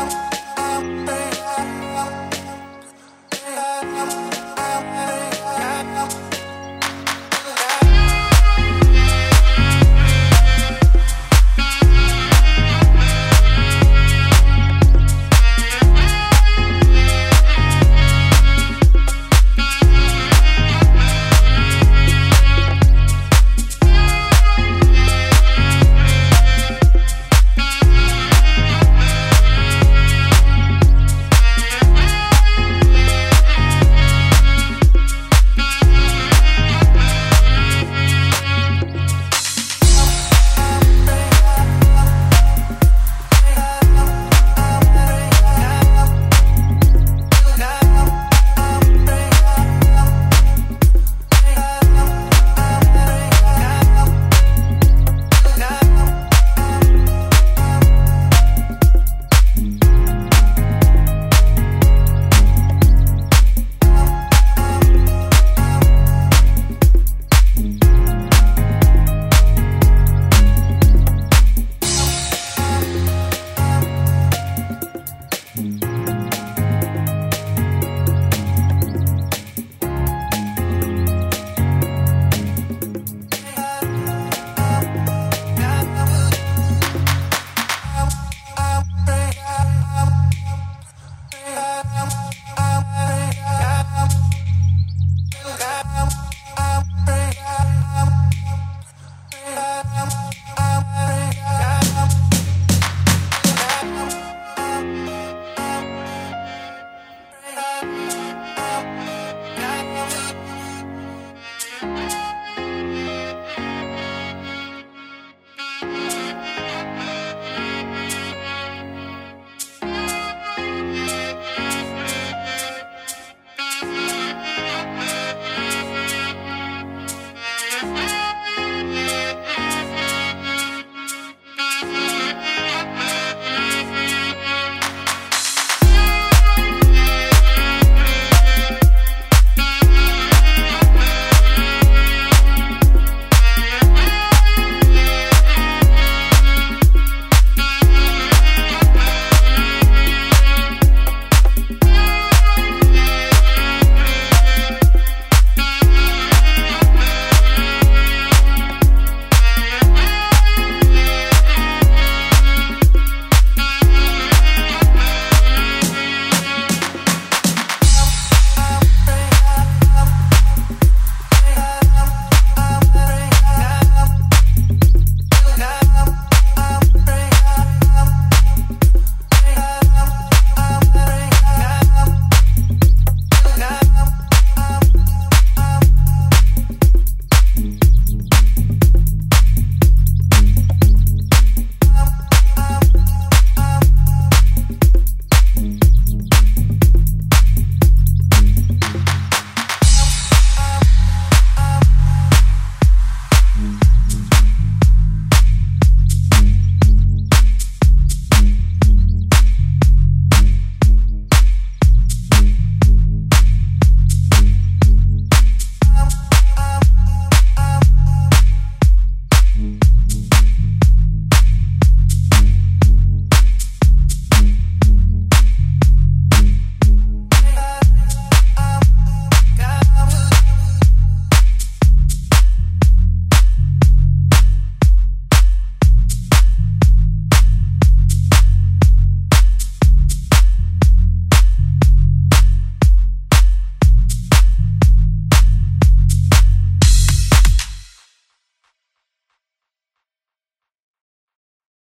Bye.